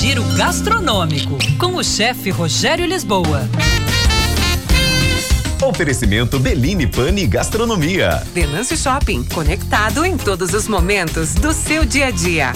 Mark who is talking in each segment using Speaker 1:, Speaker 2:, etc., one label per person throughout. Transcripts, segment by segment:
Speaker 1: Giro Gastronômico, com o chefe Rogério Lisboa.
Speaker 2: Oferecimento Beline Pane Gastronomia.
Speaker 3: Venâncio Shopping, conectado em todos os momentos do seu dia a dia.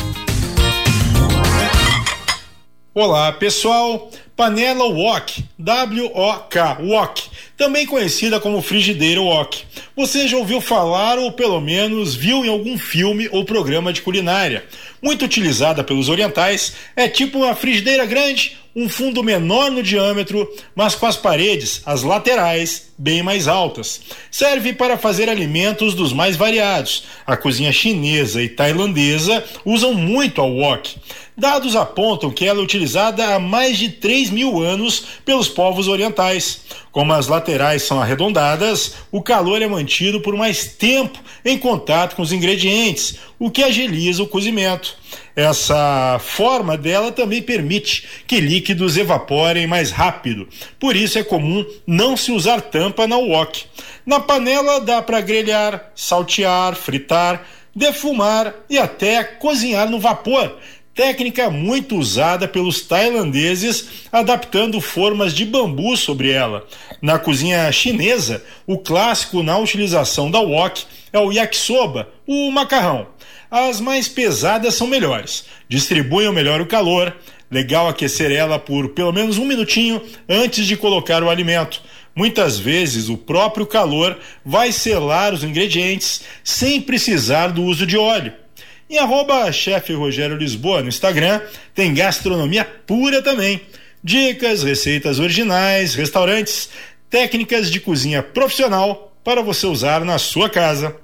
Speaker 4: Olá, pessoal. Panela Wok, W-O-K, Wok, também conhecida como frigideira Wok. Você já ouviu falar ou pelo menos viu em algum filme ou programa de culinária? Muito utilizada pelos orientais, é tipo uma frigideira grande, um fundo menor no diâmetro, mas com as paredes, as laterais, bem mais altas. Serve para fazer alimentos dos mais variados. A cozinha chinesa e tailandesa usam muito a wok. Dados apontam que ela é utilizada há mais de 3 mil anos pelos povos orientais. Como as laterais são arredondadas, o calor é mantido por mais tempo em contato com os ingredientes, o que agiliza o cozimento. Essa forma dela também permite que líquidos evaporem mais rápido. Por isso é comum não se usar tampa na wok. Na panela dá para grelhar, saltear, fritar, defumar e até cozinhar no vapor, técnica muito usada pelos tailandeses, adaptando formas de bambu sobre ela. Na cozinha chinesa, o clássico na utilização da wok é o yakisoba, o macarrão. As mais pesadas são melhores, distribuem melhor o calor. Legal aquecer ela por pelo menos um minutinho antes de colocar o alimento. Muitas vezes o próprio calor vai selar os ingredientes sem precisar do uso de óleo. Em arroba chefe Rogério Lisboa no Instagram tem gastronomia pura também. Dicas, receitas originais, restaurantes, técnicas de cozinha profissional para você usar na sua casa.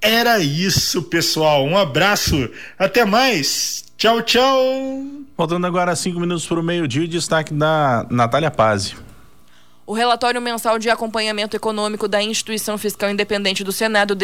Speaker 4: Era isso, pessoal. Um abraço. Até mais. Tchau, tchau.
Speaker 5: Faltando agora cinco minutos para o meio-dia, destaque da Natália Pazzi.
Speaker 6: O relatório mensal de acompanhamento econômico da Instituição Fiscal Independente do Senado